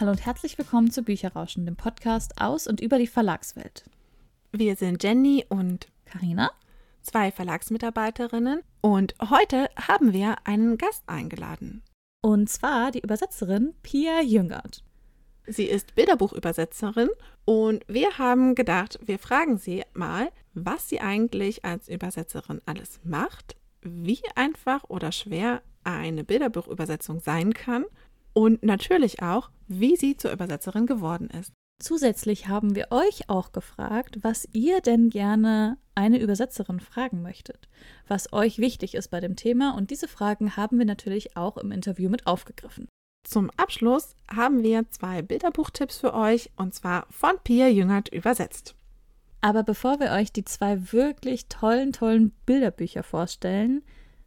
Hallo und herzlich willkommen zu Bücherrauschen, dem Podcast aus und über die Verlagswelt. Wir sind Jenny und Karina, zwei Verlagsmitarbeiterinnen und heute haben wir einen Gast eingeladen. Und zwar die Übersetzerin Pia Jüngert. Sie ist Bilderbuchübersetzerin und wir haben gedacht, wir fragen sie mal, was sie eigentlich als Übersetzerin alles macht, wie einfach oder schwer eine Bilderbuchübersetzung sein kann und natürlich auch, wie sie zur Übersetzerin geworden ist. Zusätzlich haben wir euch auch gefragt, was ihr denn gerne eine Übersetzerin fragen möchtet, was euch wichtig ist bei dem Thema und diese Fragen haben wir natürlich auch im Interview mit aufgegriffen. Zum Abschluss haben wir zwei Bilderbuchtipps für euch und zwar von Pia Jüngert übersetzt. Aber bevor wir euch die zwei wirklich tollen, tollen Bilderbücher vorstellen,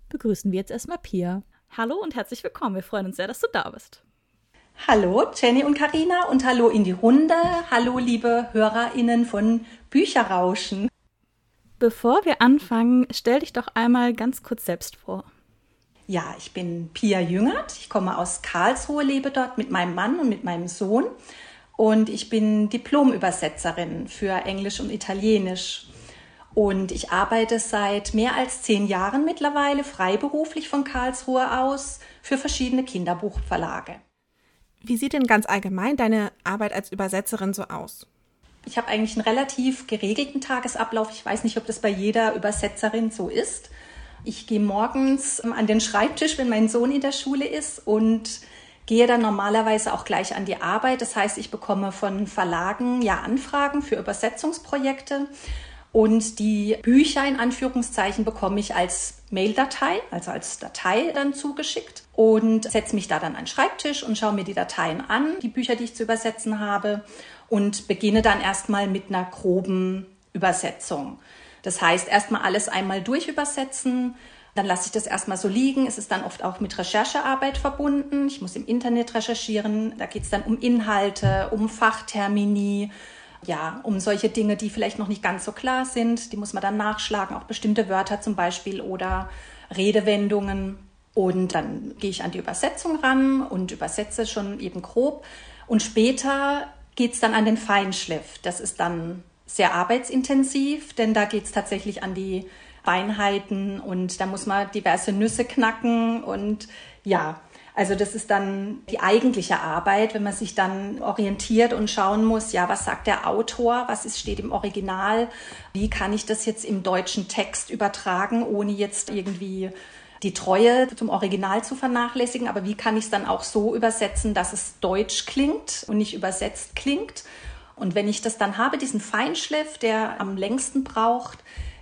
begrüßen wir jetzt erstmal Pia. Hallo und herzlich willkommen. Wir freuen uns sehr, dass du da bist. Hallo Jenny und Karina und hallo in die Runde. Hallo liebe Hörerinnen von Bücherrauschen. Bevor wir anfangen, stell dich doch einmal ganz kurz selbst vor. Ja, ich bin Pia Jüngert. Ich komme aus Karlsruhe, lebe dort mit meinem Mann und mit meinem Sohn. Und ich bin Diplomübersetzerin für Englisch und Italienisch. Und ich arbeite seit mehr als zehn Jahren mittlerweile freiberuflich von Karlsruhe aus für verschiedene Kinderbuchverlage. Wie sieht denn ganz allgemein deine Arbeit als Übersetzerin so aus? Ich habe eigentlich einen relativ geregelten Tagesablauf. Ich weiß nicht, ob das bei jeder Übersetzerin so ist. Ich gehe morgens an den Schreibtisch, wenn mein Sohn in der Schule ist und gehe dann normalerweise auch gleich an die Arbeit. Das heißt, ich bekomme von Verlagen ja Anfragen für Übersetzungsprojekte und die Bücher in Anführungszeichen bekomme ich als Maildatei, also als Datei dann zugeschickt und setze mich da dann an den Schreibtisch und schaue mir die Dateien an, die Bücher, die ich zu übersetzen habe und beginne dann erstmal mit einer groben Übersetzung. Das heißt, erstmal alles einmal durchübersetzen, dann lasse ich das erstmal so liegen. Es ist dann oft auch mit Recherchearbeit verbunden. Ich muss im Internet recherchieren. Da geht es dann um Inhalte, um Fachtermini, ja, um solche Dinge, die vielleicht noch nicht ganz so klar sind. Die muss man dann nachschlagen, auch bestimmte Wörter zum Beispiel oder Redewendungen. Und dann gehe ich an die Übersetzung ran und übersetze schon eben grob. Und später geht es dann an den Feinschliff. Das ist dann sehr arbeitsintensiv, denn da geht es tatsächlich an die Feinheiten und da muss man diverse Nüsse knacken und ja, also das ist dann die eigentliche Arbeit, wenn man sich dann orientiert und schauen muss, ja, was sagt der Autor, was ist, steht im Original, wie kann ich das jetzt im deutschen Text übertragen, ohne jetzt irgendwie die Treue zum Original zu vernachlässigen, aber wie kann ich es dann auch so übersetzen, dass es deutsch klingt und nicht übersetzt klingt. Und wenn ich das dann habe, diesen Feinschliff, der am längsten braucht,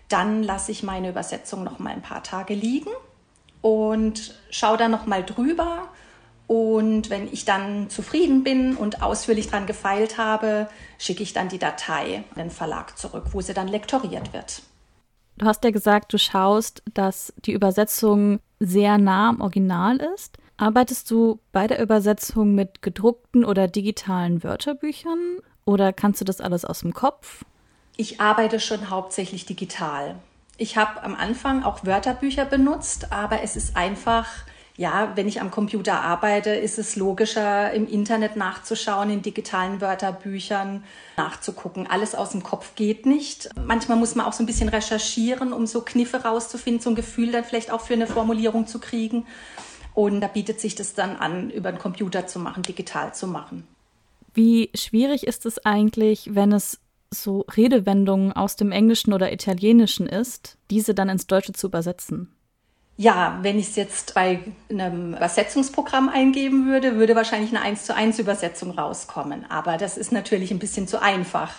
dann lasse ich meine Übersetzung noch mal ein paar Tage liegen und schaue dann noch mal drüber. Und wenn ich dann zufrieden bin und ausführlich dran gefeilt habe, schicke ich dann die Datei an den Verlag zurück, wo sie dann lektoriert wird. Du hast ja gesagt, du schaust, dass die Übersetzung sehr nah am Original ist. Arbeitest du bei der Übersetzung mit gedruckten oder digitalen Wörterbüchern oder kannst du das alles aus dem Kopf? Ich arbeite schon hauptsächlich digital. Ich habe am Anfang auch Wörterbücher benutzt, aber es ist einfach, ja, wenn ich am Computer arbeite, ist es logischer, im Internet nachzuschauen, in digitalen Wörterbüchern nachzugucken. Alles aus dem Kopf geht nicht. Manchmal muss man auch so ein bisschen recherchieren, um so Kniffe rauszufinden, so ein Gefühl dann vielleicht auch für eine Formulierung zu kriegen. Und da bietet sich das dann an, über den Computer zu machen, digital zu machen. Wie schwierig ist es eigentlich, wenn es so Redewendungen aus dem Englischen oder Italienischen ist, diese dann ins Deutsche zu übersetzen? Ja, wenn ich es jetzt bei einem Übersetzungsprogramm eingeben würde, würde wahrscheinlich eine 1 zu 1 Übersetzung rauskommen. Aber das ist natürlich ein bisschen zu einfach.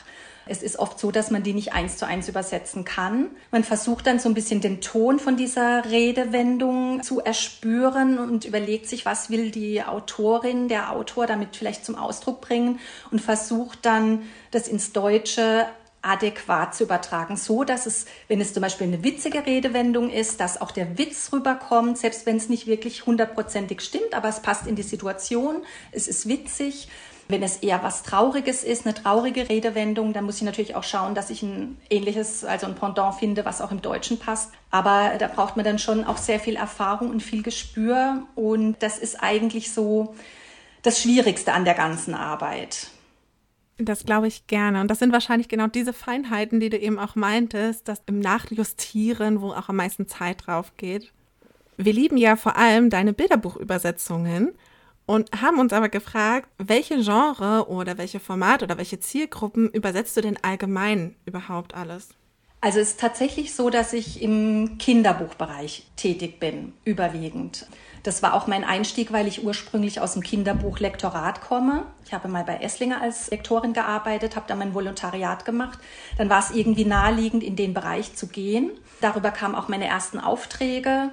Es ist oft so, dass man die nicht eins zu eins übersetzen kann. Man versucht dann so ein bisschen den Ton von dieser Redewendung zu erspüren und überlegt sich, was will die Autorin, der Autor damit vielleicht zum Ausdruck bringen und versucht dann, das ins Deutsche adäquat zu übertragen, so dass es, wenn es zum Beispiel eine witzige Redewendung ist, dass auch der Witz rüberkommt, selbst wenn es nicht wirklich hundertprozentig stimmt, aber es passt in die Situation, es ist witzig wenn es eher was Trauriges ist, eine traurige Redewendung, dann muss ich natürlich auch schauen, dass ich ein ähnliches, also ein Pendant finde, was auch im Deutschen passt. Aber da braucht man dann schon auch sehr viel Erfahrung und viel Gespür. Und das ist eigentlich so das Schwierigste an der ganzen Arbeit. Das glaube ich gerne. Und das sind wahrscheinlich genau diese Feinheiten, die du eben auch meintest, das im Nachjustieren, wo auch am meisten Zeit drauf geht. Wir lieben ja vor allem deine Bilderbuchübersetzungen und haben uns aber gefragt, welche Genre oder welche Format oder welche Zielgruppen übersetzt du denn allgemein überhaupt alles? Also es ist tatsächlich so, dass ich im Kinderbuchbereich tätig bin, überwiegend. Das war auch mein Einstieg, weil ich ursprünglich aus dem Kinderbuchlektorat komme. Ich habe mal bei Esslinger als Lektorin gearbeitet, habe da mein Volontariat gemacht. Dann war es irgendwie naheliegend, in den Bereich zu gehen. Darüber kamen auch meine ersten Aufträge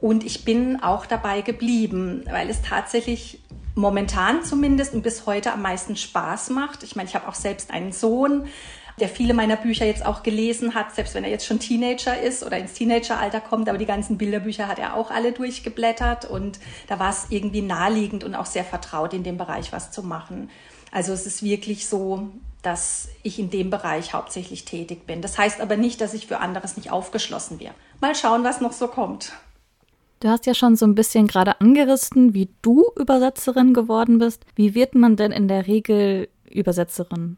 und ich bin auch dabei geblieben, weil es tatsächlich momentan zumindest und bis heute am meisten Spaß macht. Ich meine, ich habe auch selbst einen Sohn, der viele meiner Bücher jetzt auch gelesen hat, selbst wenn er jetzt schon Teenager ist oder ins Teenageralter kommt, aber die ganzen Bilderbücher hat er auch alle durchgeblättert und da war es irgendwie naheliegend und auch sehr vertraut, in dem Bereich was zu machen. Also es ist wirklich so, dass ich in dem Bereich hauptsächlich tätig bin. Das heißt aber nicht, dass ich für anderes nicht aufgeschlossen wäre. Mal schauen, was noch so kommt. Du hast ja schon so ein bisschen gerade angerissen, wie du Übersetzerin geworden bist. Wie wird man denn in der Regel Übersetzerin?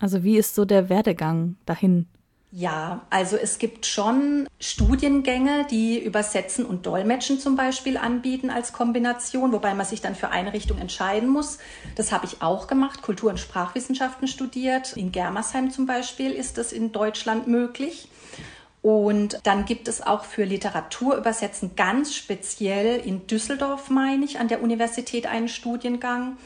Also wie ist so der Werdegang dahin? Ja, also es gibt schon Studiengänge, die Übersetzen und Dolmetschen zum Beispiel anbieten als Kombination, wobei man sich dann für eine Richtung entscheiden muss. Das habe ich auch gemacht, Kultur- und Sprachwissenschaften studiert. In Germersheim zum Beispiel ist das in Deutschland möglich. Und dann gibt es auch für Literaturübersetzen ganz speziell in Düsseldorf, meine ich, an der Universität einen Studiengang.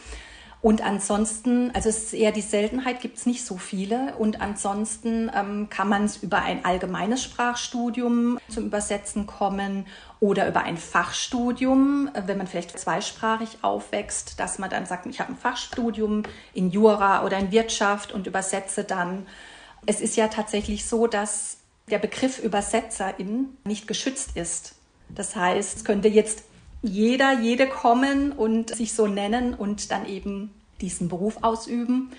Und ansonsten, also es ist eher die Seltenheit, gibt es nicht so viele. Und ansonsten ähm, kann man es über ein allgemeines Sprachstudium zum Übersetzen kommen oder über ein Fachstudium, äh, wenn man vielleicht zweisprachig aufwächst, dass man dann sagt, ich habe ein Fachstudium in Jura oder in Wirtschaft und übersetze dann. Es ist ja tatsächlich so, dass der Begriff Übersetzerin nicht geschützt ist. Das heißt, es könnte jetzt jeder, jede kommen und sich so nennen und dann eben diesen Beruf ausüben.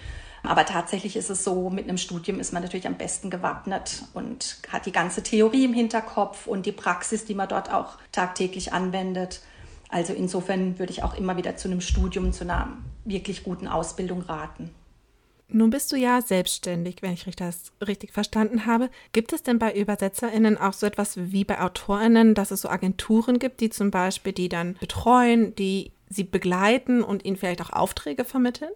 Aber tatsächlich ist es so, mit einem Studium ist man natürlich am besten gewappnet und hat die ganze Theorie im Hinterkopf und die Praxis, die man dort auch tagtäglich anwendet. Also insofern würde ich auch immer wieder zu einem Studium, zu einer wirklich guten Ausbildung raten. Nun bist du ja selbstständig, wenn ich das richtig verstanden habe. Gibt es denn bei ÜbersetzerInnen auch so etwas wie bei AutorInnen, dass es so Agenturen gibt, die zum Beispiel die dann betreuen, die sie begleiten und ihnen vielleicht auch Aufträge vermitteln?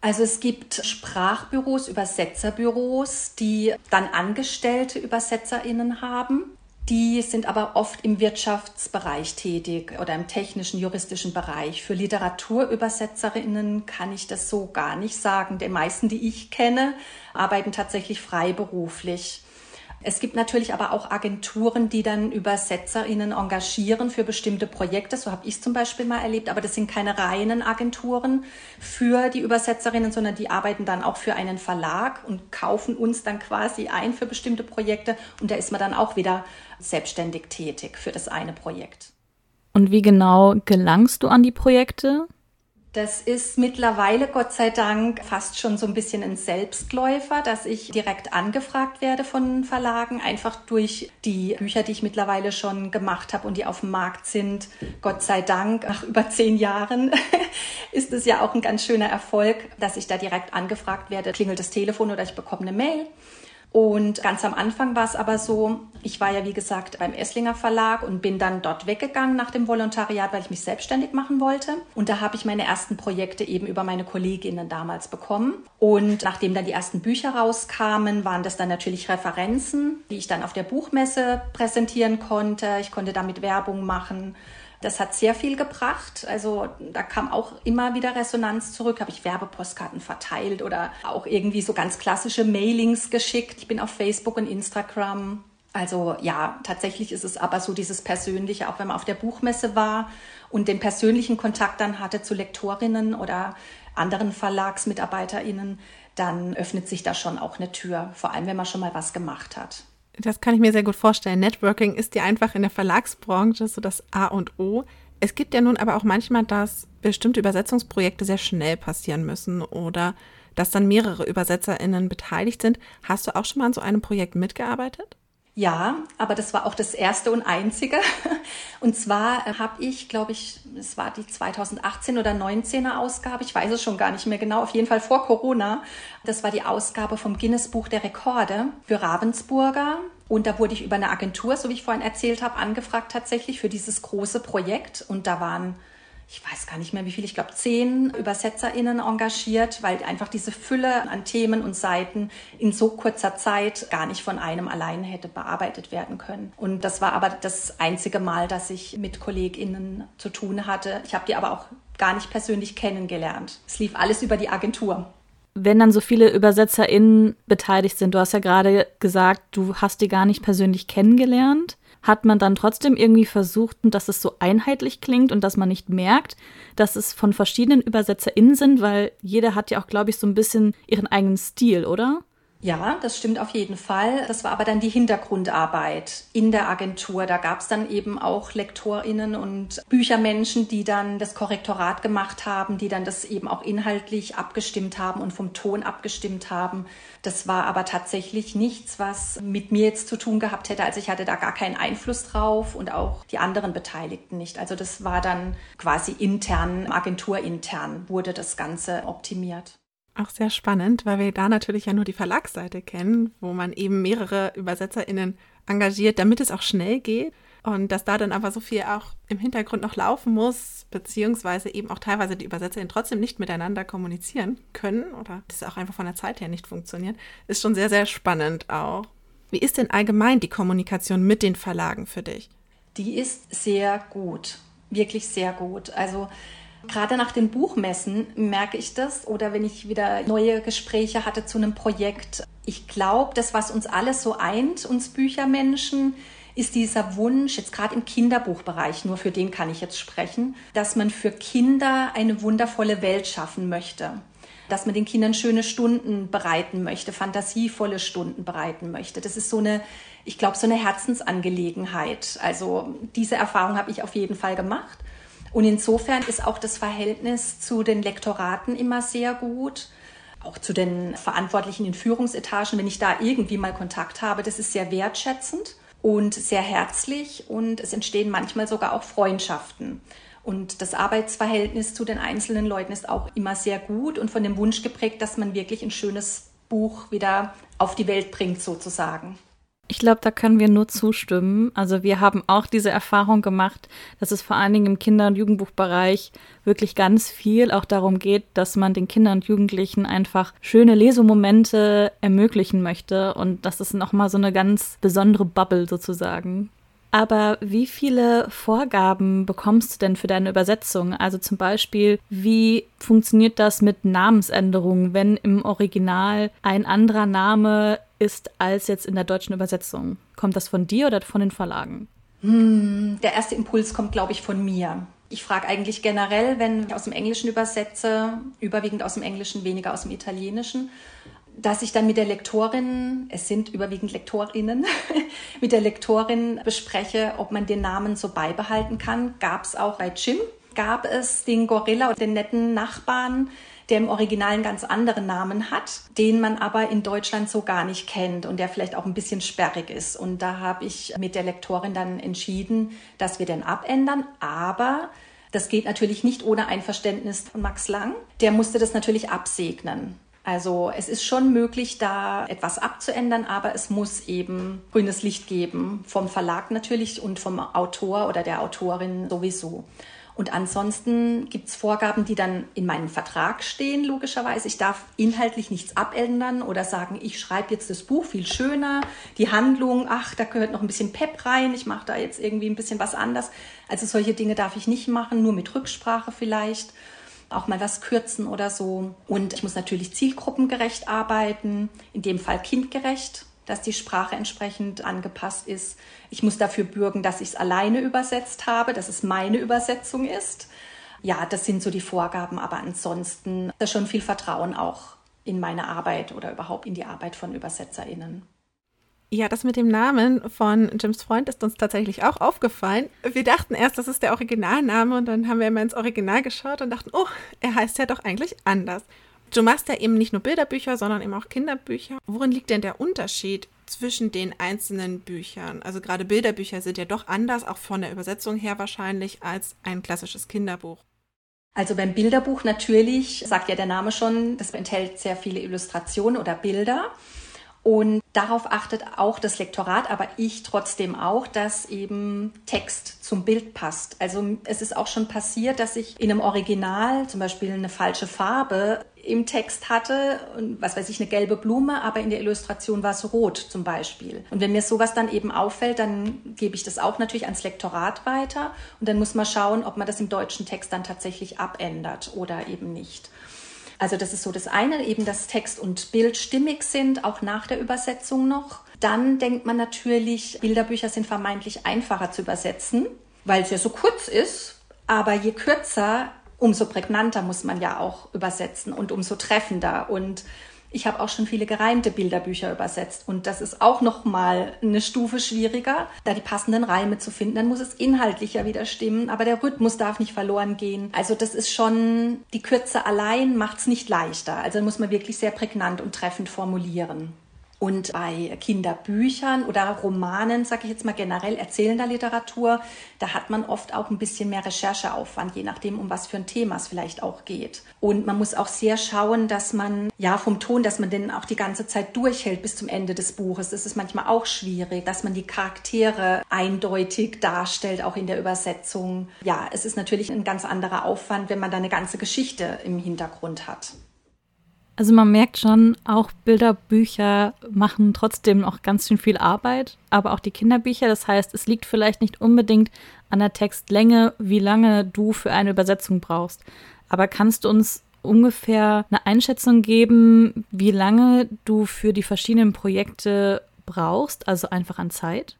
Also es gibt Sprachbüros, Übersetzerbüros, die dann angestellte Übersetzerinnen haben. Die sind aber oft im Wirtschaftsbereich tätig oder im technischen, juristischen Bereich. Für Literaturübersetzerinnen kann ich das so gar nicht sagen. Die meisten, die ich kenne, arbeiten tatsächlich freiberuflich. Es gibt natürlich aber auch Agenturen, die dann ÜbersetzerInnen engagieren für bestimmte Projekte. So habe ich es zum Beispiel mal erlebt. Aber das sind keine reinen Agenturen für die Übersetzerinnen, sondern die arbeiten dann auch für einen Verlag und kaufen uns dann quasi ein für bestimmte Projekte. Und da ist man dann auch wieder selbstständig tätig für das eine Projekt. Und wie genau gelangst du an die Projekte? Das ist mittlerweile, Gott sei Dank, fast schon so ein bisschen ein Selbstläufer, dass ich direkt angefragt werde von Verlagen, einfach durch die Bücher, die ich mittlerweile schon gemacht habe und die auf dem Markt sind. Gott sei Dank, nach über zehn Jahren ist es ja auch ein ganz schöner Erfolg, dass ich da direkt angefragt werde. Klingelt das Telefon oder ich bekomme eine Mail und ganz am Anfang war es aber so, ich war ja wie gesagt beim Esslinger Verlag und bin dann dort weggegangen nach dem Volontariat, weil ich mich selbstständig machen wollte. Und da habe ich meine ersten Projekte eben über meine Kolleginnen damals bekommen. Und nachdem dann die ersten Bücher rauskamen, waren das dann natürlich Referenzen, die ich dann auf der Buchmesse präsentieren konnte. Ich konnte damit Werbung machen. Das hat sehr viel gebracht. Also da kam auch immer wieder Resonanz zurück. Habe ich Werbepostkarten verteilt oder auch irgendwie so ganz klassische Mailings geschickt. Ich bin auf Facebook und Instagram. Also ja, tatsächlich ist es aber so dieses Persönliche, auch wenn man auf der Buchmesse war und den persönlichen Kontakt dann hatte zu Lektorinnen oder anderen Verlagsmitarbeiterinnen, dann öffnet sich da schon auch eine Tür, vor allem wenn man schon mal was gemacht hat. Das kann ich mir sehr gut vorstellen. Networking ist ja einfach in der Verlagsbranche so das A und O. Es gibt ja nun aber auch manchmal, dass bestimmte Übersetzungsprojekte sehr schnell passieren müssen oder dass dann mehrere ÜbersetzerInnen beteiligt sind. Hast du auch schon mal an so einem Projekt mitgearbeitet? Ja, aber das war auch das erste und einzige. Und zwar habe ich, glaube ich, es war die 2018 oder 19er Ausgabe, ich weiß es schon gar nicht mehr genau, auf jeden Fall vor Corona. Das war die Ausgabe vom Guinness Buch der Rekorde für Ravensburger. Und da wurde ich über eine Agentur, so wie ich vorhin erzählt habe, angefragt tatsächlich für dieses große Projekt. Und da waren ich weiß gar nicht mehr wie viel, ich glaube zehn ÜbersetzerInnen engagiert, weil einfach diese Fülle an Themen und Seiten in so kurzer Zeit gar nicht von einem allein hätte bearbeitet werden können. Und das war aber das einzige Mal, dass ich mit KollegInnen zu tun hatte. Ich habe die aber auch gar nicht persönlich kennengelernt. Es lief alles über die Agentur wenn dann so viele ÜbersetzerInnen beteiligt sind, du hast ja gerade gesagt, du hast die gar nicht persönlich kennengelernt hat man dann trotzdem irgendwie versucht, dass es so einheitlich klingt und dass man nicht merkt, dass es von verschiedenen ÜbersetzerInnen sind, weil jeder hat ja auch, glaube ich, so ein bisschen ihren eigenen Stil, oder? Ja, das stimmt auf jeden Fall. Das war aber dann die Hintergrundarbeit in der Agentur. Da gab es dann eben auch Lektorinnen und Büchermenschen, die dann das Korrektorat gemacht haben, die dann das eben auch inhaltlich abgestimmt haben und vom Ton abgestimmt haben. Das war aber tatsächlich nichts, was mit mir jetzt zu tun gehabt hätte. Also ich hatte da gar keinen Einfluss drauf und auch die anderen Beteiligten nicht. Also das war dann quasi intern, agenturintern wurde das Ganze optimiert. Auch sehr spannend, weil wir da natürlich ja nur die Verlagsseite kennen, wo man eben mehrere ÜbersetzerInnen engagiert, damit es auch schnell geht. Und dass da dann aber so viel auch im Hintergrund noch laufen muss, beziehungsweise eben auch teilweise die UbersetzerInnen trotzdem nicht miteinander kommunizieren können oder das auch einfach von der Zeit her nicht funktioniert, ist schon sehr, sehr spannend auch. Wie ist denn allgemein die Kommunikation mit den Verlagen für dich? Die ist sehr gut, wirklich sehr gut. Also Gerade nach den Buchmessen merke ich das oder wenn ich wieder neue Gespräche hatte zu einem Projekt. Ich glaube, das, was uns alles so eint, uns Büchermenschen, ist dieser Wunsch, jetzt gerade im Kinderbuchbereich, nur für den kann ich jetzt sprechen, dass man für Kinder eine wundervolle Welt schaffen möchte. Dass man den Kindern schöne Stunden bereiten möchte, fantasievolle Stunden bereiten möchte. Das ist so eine, ich glaube, so eine Herzensangelegenheit. Also diese Erfahrung habe ich auf jeden Fall gemacht. Und insofern ist auch das Verhältnis zu den Lektoraten immer sehr gut. Auch zu den Verantwortlichen in Führungsetagen, wenn ich da irgendwie mal Kontakt habe, das ist sehr wertschätzend und sehr herzlich und es entstehen manchmal sogar auch Freundschaften. Und das Arbeitsverhältnis zu den einzelnen Leuten ist auch immer sehr gut und von dem Wunsch geprägt, dass man wirklich ein schönes Buch wieder auf die Welt bringt, sozusagen. Ich glaube, da können wir nur zustimmen. Also wir haben auch diese Erfahrung gemacht, dass es vor allen Dingen im Kinder- und Jugendbuchbereich wirklich ganz viel auch darum geht, dass man den Kindern und Jugendlichen einfach schöne Lesemomente ermöglichen möchte. Und das ist nochmal so eine ganz besondere Bubble sozusagen. Aber wie viele Vorgaben bekommst du denn für deine Übersetzung? Also zum Beispiel, wie funktioniert das mit Namensänderungen, wenn im Original ein anderer Name ist als jetzt in der deutschen Übersetzung? Kommt das von dir oder von den Verlagen? Hm, der erste Impuls kommt, glaube ich, von mir. Ich frage eigentlich generell, wenn ich aus dem Englischen übersetze, überwiegend aus dem Englischen, weniger aus dem Italienischen, dass ich dann mit der Lektorin, es sind überwiegend Lektorinnen, mit der Lektorin bespreche, ob man den Namen so beibehalten kann. Gab es auch bei Jim, gab es den Gorilla den netten Nachbarn, der im Original einen ganz anderen Namen hat, den man aber in Deutschland so gar nicht kennt und der vielleicht auch ein bisschen sperrig ist. Und da habe ich mit der Lektorin dann entschieden, dass wir den abändern, aber das geht natürlich nicht ohne Einverständnis von Max Lang. Der musste das natürlich absegnen. Also es ist schon möglich, da etwas abzuändern, aber es muss eben grünes Licht geben, vom Verlag natürlich und vom Autor oder der Autorin sowieso. Und ansonsten gibt es Vorgaben, die dann in meinem Vertrag stehen, logischerweise. Ich darf inhaltlich nichts abändern oder sagen, ich schreibe jetzt das Buch viel schöner, die Handlung, ach, da gehört noch ein bisschen Pep rein, ich mache da jetzt irgendwie ein bisschen was anders. Also solche Dinge darf ich nicht machen, nur mit Rücksprache vielleicht auch mal was kürzen oder so. Und ich muss natürlich zielgruppengerecht arbeiten, in dem Fall kindgerecht dass die Sprache entsprechend angepasst ist. Ich muss dafür bürgen, dass ich es alleine übersetzt habe, dass es meine Übersetzung ist. Ja, das sind so die Vorgaben, aber ansonsten ist schon viel Vertrauen auch in meine Arbeit oder überhaupt in die Arbeit von ÜbersetzerInnen. Ja, das mit dem Namen von Jims Freund ist uns tatsächlich auch aufgefallen. Wir dachten erst, das ist der Originalname und dann haben wir immer ins Original geschaut und dachten, oh, er heißt ja doch eigentlich anders. Du machst ja eben nicht nur Bilderbücher, sondern eben auch Kinderbücher. Worin liegt denn der Unterschied zwischen den einzelnen Büchern? Also gerade Bilderbücher sind ja doch anders, auch von der Übersetzung her wahrscheinlich, als ein klassisches Kinderbuch. Also beim Bilderbuch natürlich, sagt ja der Name schon, das enthält sehr viele Illustrationen oder Bilder. Und darauf achtet auch das Lektorat, aber ich trotzdem auch, dass eben Text zum Bild passt. Also es ist auch schon passiert, dass ich in einem Original zum Beispiel eine falsche Farbe im Text hatte, was weiß ich, eine gelbe Blume, aber in der Illustration war es rot zum Beispiel. Und wenn mir sowas dann eben auffällt, dann gebe ich das auch natürlich ans Lektorat weiter und dann muss man schauen, ob man das im deutschen Text dann tatsächlich abändert oder eben nicht. Also das ist so das eine, eben dass Text und Bild stimmig sind, auch nach der Übersetzung noch. Dann denkt man natürlich, Bilderbücher sind vermeintlich einfacher zu übersetzen, weil es ja so kurz ist. Aber je kürzer, umso prägnanter muss man ja auch übersetzen und umso treffender. Und ich habe auch schon viele gereimte Bilderbücher übersetzt und das ist auch noch mal eine Stufe schwieriger, da die passenden Reime zu finden. Dann muss es inhaltlich ja wieder stimmen, aber der Rhythmus darf nicht verloren gehen. Also das ist schon die Kürze allein macht's nicht leichter. Also muss man wirklich sehr prägnant und treffend formulieren. Und bei Kinderbüchern oder Romanen, sage ich jetzt mal generell erzählender Literatur, da hat man oft auch ein bisschen mehr Rechercheaufwand, je nachdem, um was für ein Thema es vielleicht auch geht. Und man muss auch sehr schauen, dass man, ja, vom Ton, dass man den auch die ganze Zeit durchhält bis zum Ende des Buches. Das ist manchmal auch schwierig, dass man die Charaktere eindeutig darstellt, auch in der Übersetzung. Ja, es ist natürlich ein ganz anderer Aufwand, wenn man da eine ganze Geschichte im Hintergrund hat. Also man merkt schon, auch Bilderbücher machen trotzdem noch ganz schön viel Arbeit, aber auch die Kinderbücher. Das heißt, es liegt vielleicht nicht unbedingt an der Textlänge, wie lange du für eine Übersetzung brauchst. Aber kannst du uns ungefähr eine Einschätzung geben, wie lange du für die verschiedenen Projekte brauchst, also einfach an Zeit?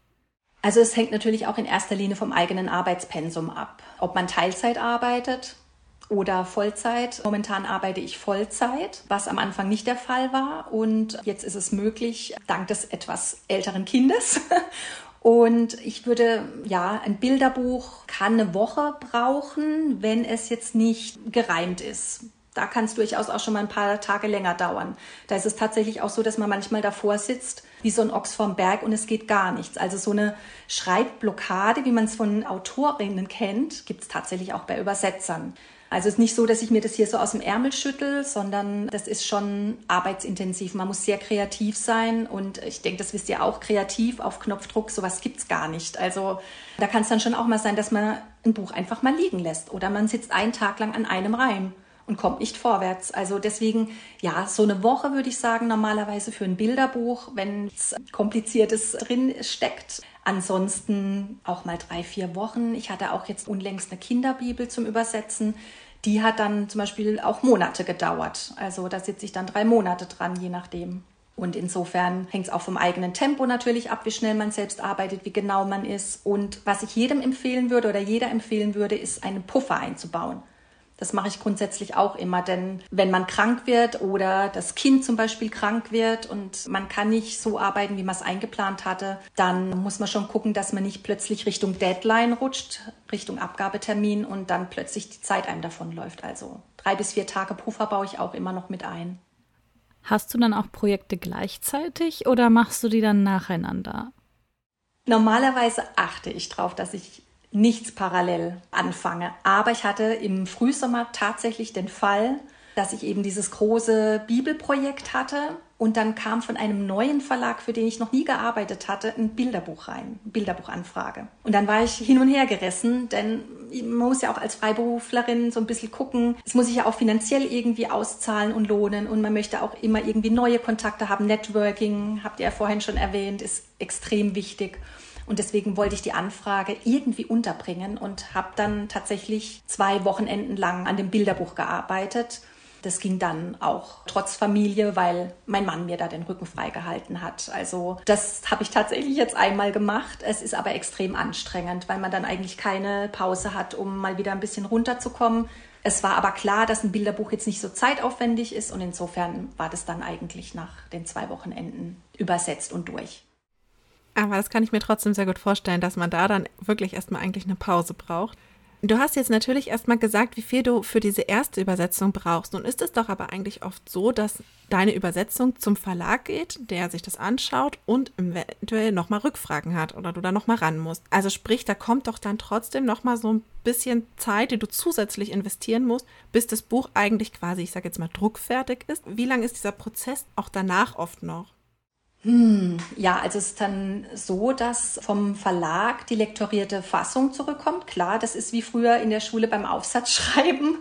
Also es hängt natürlich auch in erster Linie vom eigenen Arbeitspensum ab. Ob man Teilzeit arbeitet oder Vollzeit. Momentan arbeite ich Vollzeit, was am Anfang nicht der Fall war. Und jetzt ist es möglich, dank des etwas älteren Kindes. Und ich würde, ja, ein Bilderbuch kann eine Woche brauchen, wenn es jetzt nicht gereimt ist. Da kann es durchaus auch schon mal ein paar Tage länger dauern. Da ist es tatsächlich auch so, dass man manchmal davor sitzt, wie so ein Ochs vorm Berg und es geht gar nichts. Also so eine Schreibblockade, wie man es von Autorinnen kennt, gibt es tatsächlich auch bei Übersetzern. Also es ist nicht so, dass ich mir das hier so aus dem Ärmel schüttel, sondern das ist schon arbeitsintensiv. Man muss sehr kreativ sein und ich denke, das wisst ihr auch, kreativ auf Knopfdruck, sowas gibt's gar nicht. Also da kann es dann schon auch mal sein, dass man ein Buch einfach mal liegen lässt oder man sitzt einen Tag lang an einem Reim und kommt nicht vorwärts. Also deswegen, ja, so eine Woche würde ich sagen, normalerweise für ein Bilderbuch, wenn es kompliziertes drin steckt. Ansonsten auch mal drei, vier Wochen. Ich hatte auch jetzt unlängst eine Kinderbibel zum Übersetzen. Die hat dann zum Beispiel auch Monate gedauert. Also da sitze ich dann drei Monate dran, je nachdem. Und insofern hängt es auch vom eigenen Tempo natürlich ab, wie schnell man selbst arbeitet, wie genau man ist. Und was ich jedem empfehlen würde oder jeder empfehlen würde, ist einen Puffer einzubauen. Das mache ich grundsätzlich auch immer, denn wenn man krank wird oder das Kind zum Beispiel krank wird und man kann nicht so arbeiten, wie man es eingeplant hatte, dann muss man schon gucken, dass man nicht plötzlich Richtung Deadline rutscht, Richtung Abgabetermin und dann plötzlich die Zeit einem davonläuft. Also drei bis vier Tage Puffer baue ich auch immer noch mit ein. Hast du dann auch Projekte gleichzeitig oder machst du die dann nacheinander? Normalerweise achte ich darauf, dass ich nichts parallel anfange. Aber ich hatte im Frühsommer tatsächlich den Fall, dass ich eben dieses große Bibelprojekt hatte und dann kam von einem neuen Verlag, für den ich noch nie gearbeitet hatte, ein Bilderbuch rein, Bilderbuchanfrage. Und dann war ich hin und her gerissen, denn man muss ja auch als Freiberuflerin so ein bisschen gucken. Es muss sich ja auch finanziell irgendwie auszahlen und lohnen und man möchte auch immer irgendwie neue Kontakte haben. Networking, habt ihr ja vorhin schon erwähnt, ist extrem wichtig. Und deswegen wollte ich die Anfrage irgendwie unterbringen und habe dann tatsächlich zwei Wochenenden lang an dem Bilderbuch gearbeitet. Das ging dann auch trotz Familie, weil mein Mann mir da den Rücken freigehalten hat. Also das habe ich tatsächlich jetzt einmal gemacht. Es ist aber extrem anstrengend, weil man dann eigentlich keine Pause hat, um mal wieder ein bisschen runterzukommen. Es war aber klar, dass ein Bilderbuch jetzt nicht so zeitaufwendig ist und insofern war das dann eigentlich nach den zwei Wochenenden übersetzt und durch. Aber das kann ich mir trotzdem sehr gut vorstellen, dass man da dann wirklich erstmal eigentlich eine Pause braucht. Du hast jetzt natürlich erstmal gesagt, wie viel du für diese erste Übersetzung brauchst. Nun ist es doch aber eigentlich oft so, dass deine Übersetzung zum Verlag geht, der sich das anschaut und eventuell nochmal Rückfragen hat oder du da nochmal ran musst. Also sprich, da kommt doch dann trotzdem nochmal so ein bisschen Zeit, die du zusätzlich investieren musst, bis das Buch eigentlich quasi, ich sage jetzt mal, druckfertig ist. Wie lange ist dieser Prozess auch danach oft noch? Hm, ja, also es ist dann so, dass vom Verlag die lektorierte Fassung zurückkommt. Klar, das ist wie früher in der Schule beim Aufsatzschreiben.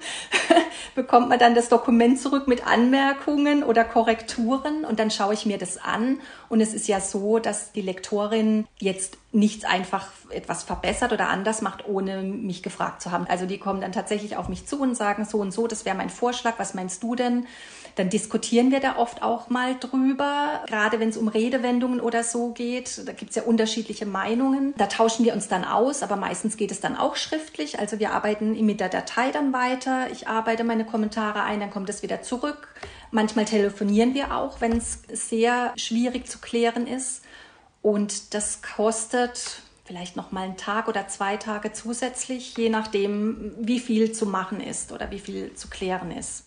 bekommt man dann das Dokument zurück mit Anmerkungen oder Korrekturen und dann schaue ich mir das an. Und es ist ja so, dass die Lektorin jetzt nichts einfach etwas verbessert oder anders macht, ohne mich gefragt zu haben. Also die kommen dann tatsächlich auf mich zu und sagen so und so, das wäre mein Vorschlag, was meinst du denn? Dann diskutieren wir da oft auch mal drüber, gerade wenn es um Redewendungen oder so geht. Da gibt es ja unterschiedliche Meinungen. Da tauschen wir uns dann aus, aber meistens geht es dann auch schriftlich. Also wir arbeiten mit der Datei dann weiter. Ich arbeite meine Kommentare ein, dann kommt es wieder zurück. Manchmal telefonieren wir auch, wenn es sehr schwierig zu klären ist. Und das kostet vielleicht noch mal einen Tag oder zwei Tage zusätzlich, je nachdem, wie viel zu machen ist oder wie viel zu klären ist.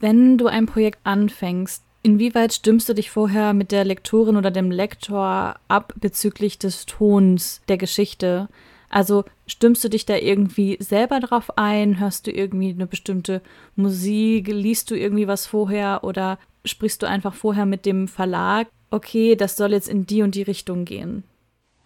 Wenn du ein Projekt anfängst, inwieweit stimmst du dich vorher mit der Lektorin oder dem Lektor ab bezüglich des Tons der Geschichte? Also stimmst du dich da irgendwie selber drauf ein? Hörst du irgendwie eine bestimmte Musik? Liest du irgendwie was vorher? Oder sprichst du einfach vorher mit dem Verlag? Okay, das soll jetzt in die und die Richtung gehen.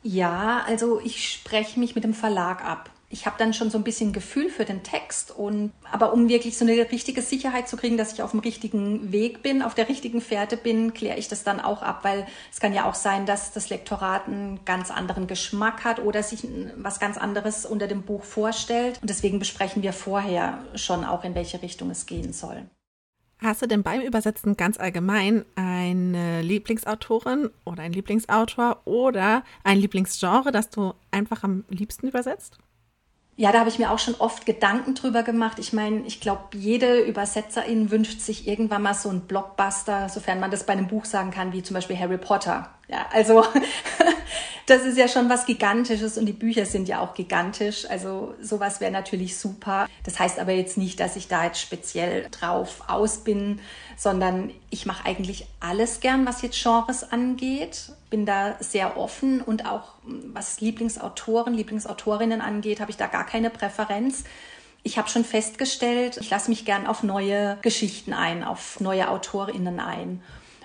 Ja, also ich spreche mich mit dem Verlag ab ich habe dann schon so ein bisschen Gefühl für den Text und aber um wirklich so eine richtige Sicherheit zu kriegen, dass ich auf dem richtigen Weg bin, auf der richtigen Fährte bin, kläre ich das dann auch ab, weil es kann ja auch sein, dass das Lektorat einen ganz anderen Geschmack hat oder sich was ganz anderes unter dem Buch vorstellt und deswegen besprechen wir vorher schon auch in welche Richtung es gehen soll. Hast du denn beim Übersetzen ganz allgemein eine Lieblingsautorin oder ein Lieblingsautor oder ein Lieblingsgenre, das du einfach am liebsten übersetzt? Ja, da habe ich mir auch schon oft Gedanken drüber gemacht. Ich meine, ich glaube, jede Übersetzerin wünscht sich irgendwann mal so einen Blockbuster, sofern man das bei einem Buch sagen kann, wie zum Beispiel Harry Potter. Ja, also das ist ja schon was Gigantisches und die Bücher sind ja auch gigantisch. Also sowas wäre natürlich super. Das heißt aber jetzt nicht, dass ich da jetzt speziell drauf aus bin, sondern ich mache eigentlich alles gern, was jetzt Genres angeht. Bin da sehr offen und auch was Lieblingsautoren, Lieblingsautorinnen angeht, habe ich da gar keine Präferenz. Ich habe schon festgestellt, ich lasse mich gern auf neue Geschichten ein, auf neue Autorinnen ein.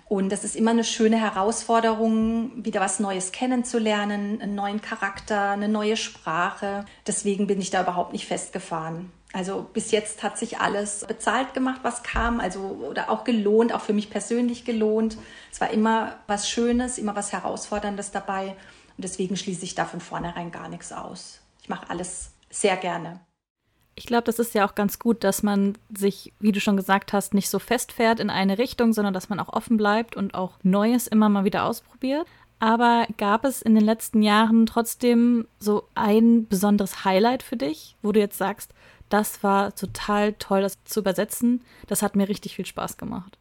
Und das ist immer eine schöne Herausforderung, wieder was Neues kennenzulernen, einen neuen Charakter, eine neue Sprache. Deswegen bin ich da überhaupt nicht festgefahren. Also bis jetzt hat sich alles bezahlt gemacht, was kam, also oder auch gelohnt, auch für mich persönlich gelohnt. Es war immer was Schönes, immer was Herausforderndes dabei und deswegen schließe ich da von vornherein gar nichts aus. Ich mache alles sehr gerne. Ich glaube, das ist ja auch ganz gut, dass man sich, wie du schon gesagt hast, nicht so festfährt in eine Richtung, sondern dass man auch offen bleibt und auch Neues immer mal wieder ausprobiert. Aber gab es in den letzten Jahren trotzdem so ein besonderes Highlight für dich, wo du jetzt sagst, das war total toll, das zu übersetzen. Das hat mir richtig viel Spaß gemacht.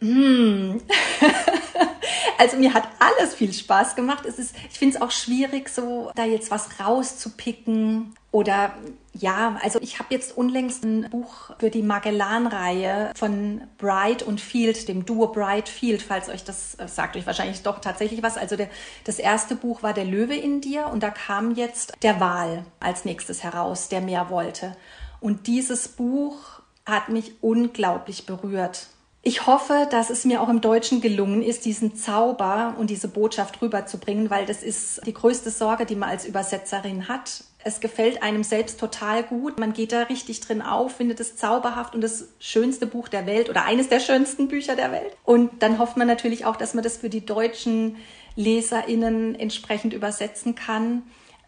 Mm. also mir hat alles viel Spaß gemacht. Es ist, ich finde es auch schwierig, so da jetzt was rauszupicken. Oder ja, also ich habe jetzt unlängst ein Buch für die Magellan-Reihe von Bright und Field, dem Duo Bright Field, falls euch das äh, sagt euch wahrscheinlich doch tatsächlich was. Also der, das erste Buch war Der Löwe in dir und da kam jetzt der Wal als nächstes heraus, der mehr wollte. Und dieses Buch hat mich unglaublich berührt. Ich hoffe, dass es mir auch im Deutschen gelungen ist, diesen Zauber und diese Botschaft rüberzubringen, weil das ist die größte Sorge, die man als Übersetzerin hat. Es gefällt einem selbst total gut. Man geht da richtig drin auf, findet es zauberhaft und das schönste Buch der Welt oder eines der schönsten Bücher der Welt. Und dann hofft man natürlich auch, dass man das für die deutschen LeserInnen entsprechend übersetzen kann.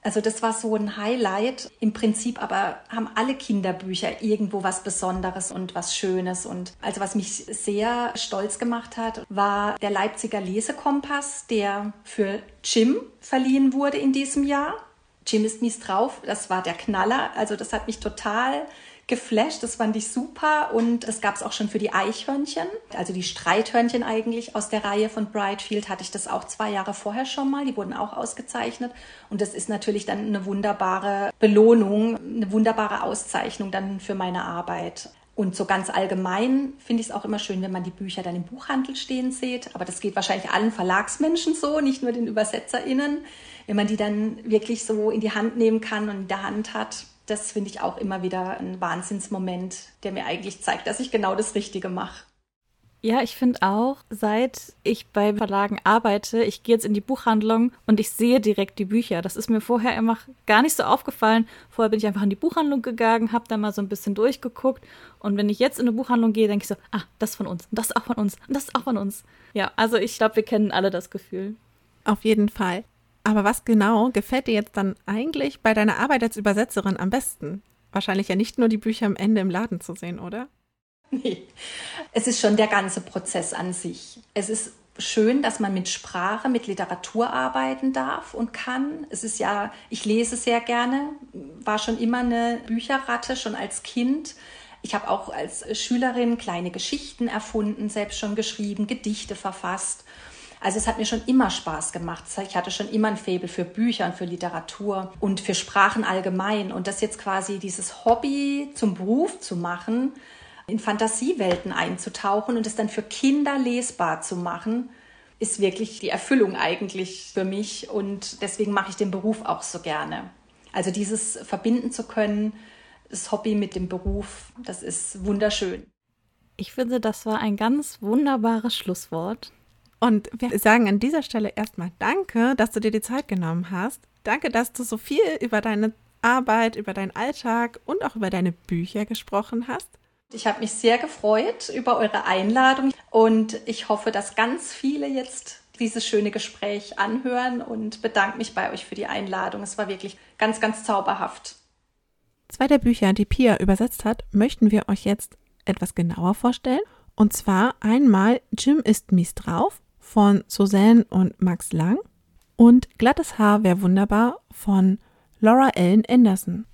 Also das war so ein Highlight. Im Prinzip aber haben alle Kinderbücher irgendwo was Besonderes und was Schönes. Und also was mich sehr stolz gemacht hat, war der Leipziger Lesekompass, der für Jim verliehen wurde in diesem Jahr. Jim ist mies drauf. Das war der Knaller. Also das hat mich total geflasht. Das fand ich super. Und das gab es auch schon für die Eichhörnchen, also die Streithörnchen eigentlich aus der Reihe von Brightfield hatte ich das auch zwei Jahre vorher schon mal. Die wurden auch ausgezeichnet. Und das ist natürlich dann eine wunderbare Belohnung, eine wunderbare Auszeichnung dann für meine Arbeit. Und so ganz allgemein finde ich es auch immer schön, wenn man die Bücher dann im Buchhandel stehen sieht. Aber das geht wahrscheinlich allen Verlagsmenschen so, nicht nur den ÜbersetzerInnen. Wenn man die dann wirklich so in die Hand nehmen kann und in der Hand hat, das finde ich auch immer wieder ein Wahnsinnsmoment, der mir eigentlich zeigt, dass ich genau das Richtige mache. Ja, ich finde auch, seit ich bei Verlagen arbeite, ich gehe jetzt in die Buchhandlung und ich sehe direkt die Bücher. Das ist mir vorher immer gar nicht so aufgefallen. Vorher bin ich einfach in die Buchhandlung gegangen, habe da mal so ein bisschen durchgeguckt. Und wenn ich jetzt in eine Buchhandlung gehe, denke ich so, ah, das von uns, das ist auch von uns, das ist auch von uns. Ja, also ich glaube, wir kennen alle das Gefühl. Auf jeden Fall. Aber was genau gefällt dir jetzt dann eigentlich bei deiner Arbeit als Übersetzerin am besten? Wahrscheinlich ja nicht nur die Bücher am Ende im Laden zu sehen, oder? Nee, es ist schon der ganze Prozess an sich. Es ist schön, dass man mit Sprache, mit Literatur arbeiten darf und kann. Es ist ja, ich lese sehr gerne, war schon immer eine Bücherratte, schon als Kind. Ich habe auch als Schülerin kleine Geschichten erfunden, selbst schon geschrieben, Gedichte verfasst. Also es hat mir schon immer Spaß gemacht. Ich hatte schon immer ein Faible für Bücher und für Literatur und für Sprachen allgemein. Und das jetzt quasi dieses Hobby zum Beruf zu machen, in Fantasiewelten einzutauchen und es dann für Kinder lesbar zu machen, ist wirklich die Erfüllung eigentlich für mich und deswegen mache ich den Beruf auch so gerne. Also dieses verbinden zu können, das Hobby mit dem Beruf, das ist wunderschön. Ich finde, das war ein ganz wunderbares Schlusswort. Und wir sagen an dieser Stelle erstmal Danke, dass du dir die Zeit genommen hast. Danke, dass du so viel über deine Arbeit, über deinen Alltag und auch über deine Bücher gesprochen hast. Ich habe mich sehr gefreut über eure Einladung und ich hoffe, dass ganz viele jetzt dieses schöne Gespräch anhören und bedanke mich bei euch für die Einladung. Es war wirklich ganz, ganz zauberhaft. Zwei der Bücher, die Pia übersetzt hat, möchten wir euch jetzt etwas genauer vorstellen. Und zwar einmal Jim ist mies drauf von Suzanne und Max Lang und Glattes Haar wäre wunderbar von Laura Ellen Anderson.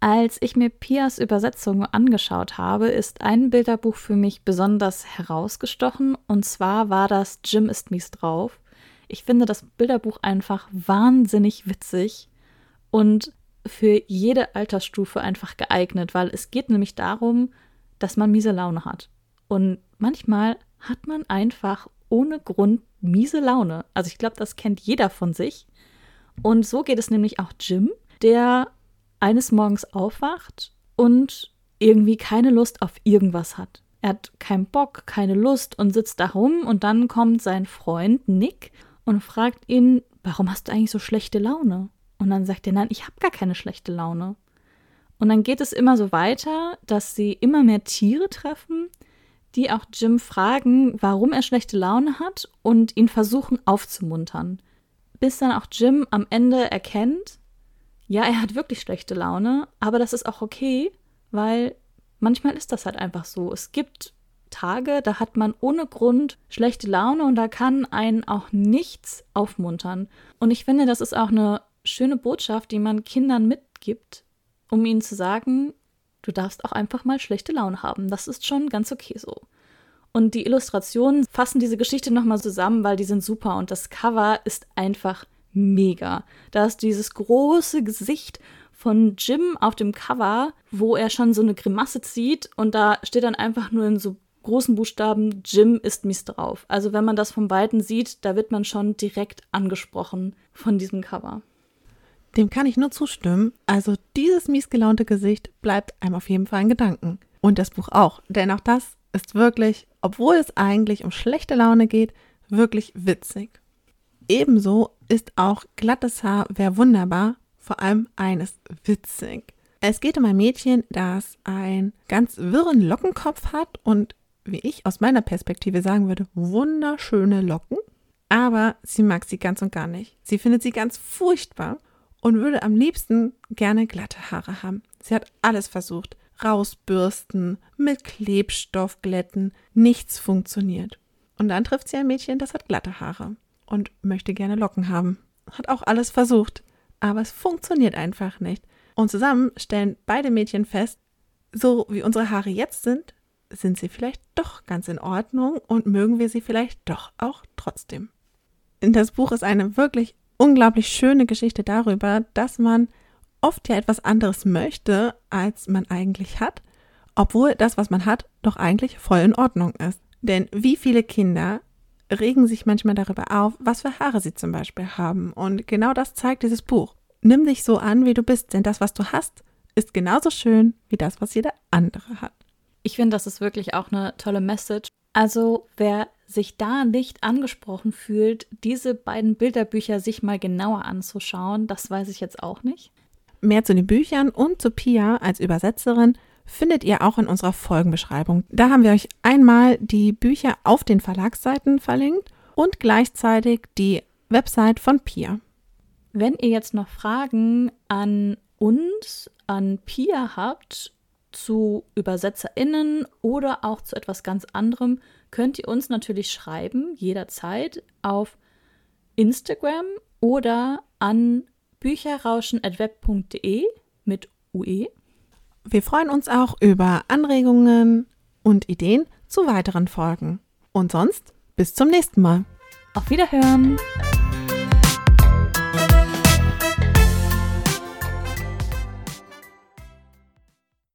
Als ich mir Pias Übersetzung angeschaut habe, ist ein Bilderbuch für mich besonders herausgestochen und zwar war das Jim ist mies drauf. Ich finde das Bilderbuch einfach wahnsinnig witzig und für jede Altersstufe einfach geeignet, weil es geht nämlich darum, dass man miese Laune hat. Und manchmal hat man einfach ohne Grund miese Laune. Also ich glaube, das kennt jeder von sich. Und so geht es nämlich auch Jim, der eines Morgens aufwacht und irgendwie keine Lust auf irgendwas hat. Er hat keinen Bock, keine Lust und sitzt da rum und dann kommt sein Freund Nick und fragt ihn, warum hast du eigentlich so schlechte Laune? Und dann sagt er, nein, ich habe gar keine schlechte Laune. Und dann geht es immer so weiter, dass sie immer mehr Tiere treffen, die auch Jim fragen, warum er schlechte Laune hat und ihn versuchen aufzumuntern. Bis dann auch Jim am Ende erkennt, ja, er hat wirklich schlechte Laune, aber das ist auch okay, weil manchmal ist das halt einfach so. Es gibt Tage, da hat man ohne Grund schlechte Laune und da kann einen auch nichts aufmuntern. Und ich finde, das ist auch eine schöne Botschaft, die man Kindern mitgibt, um ihnen zu sagen, du darfst auch einfach mal schlechte Laune haben. Das ist schon ganz okay so. Und die Illustrationen fassen diese Geschichte nochmal zusammen, weil die sind super und das Cover ist einfach mega. Da ist dieses große Gesicht von Jim auf dem Cover, wo er schon so eine Grimasse zieht und da steht dann einfach nur in so großen Buchstaben Jim ist mies drauf. Also wenn man das vom Weiten sieht, da wird man schon direkt angesprochen von diesem Cover. Dem kann ich nur zustimmen. Also dieses miesgelaunte Gesicht bleibt einem auf jeden Fall in Gedanken. Und das Buch auch. Denn auch das ist wirklich, obwohl es eigentlich um schlechte Laune geht, wirklich witzig. Ebenso ist auch glattes Haar wäre wunderbar, vor allem eines witzig. Es geht um ein Mädchen, das einen ganz wirren Lockenkopf hat und, wie ich aus meiner Perspektive sagen würde, wunderschöne Locken. Aber sie mag sie ganz und gar nicht. Sie findet sie ganz furchtbar und würde am liebsten gerne glatte Haare haben. Sie hat alles versucht. Rausbürsten, mit Klebstoff glätten. Nichts funktioniert. Und dann trifft sie ein Mädchen, das hat glatte Haare und möchte gerne Locken haben. Hat auch alles versucht, aber es funktioniert einfach nicht. Und zusammen stellen beide Mädchen fest, so wie unsere Haare jetzt sind, sind sie vielleicht doch ganz in Ordnung und mögen wir sie vielleicht doch auch trotzdem. Das Buch ist eine wirklich unglaublich schöne Geschichte darüber, dass man oft ja etwas anderes möchte, als man eigentlich hat, obwohl das, was man hat, doch eigentlich voll in Ordnung ist. Denn wie viele Kinder regen sich manchmal darüber auf, was für Haare sie zum Beispiel haben. Und genau das zeigt dieses Buch. Nimm dich so an, wie du bist, denn das, was du hast, ist genauso schön wie das, was jeder andere hat. Ich finde, das ist wirklich auch eine tolle Message. Also, wer sich da nicht angesprochen fühlt, diese beiden Bilderbücher sich mal genauer anzuschauen, das weiß ich jetzt auch nicht. Mehr zu den Büchern und zu Pia als Übersetzerin findet ihr auch in unserer Folgenbeschreibung. Da haben wir euch einmal die Bücher auf den Verlagsseiten verlinkt und gleichzeitig die Website von Pia. Wenn ihr jetzt noch Fragen an uns, an Pia habt, zu ÜbersetzerInnen oder auch zu etwas ganz anderem, könnt ihr uns natürlich schreiben, jederzeit auf Instagram oder an bücherrauschen.web.de mit UE. Wir freuen uns auch über Anregungen und Ideen zu weiteren Folgen. Und sonst bis zum nächsten Mal. Auf Wiederhören!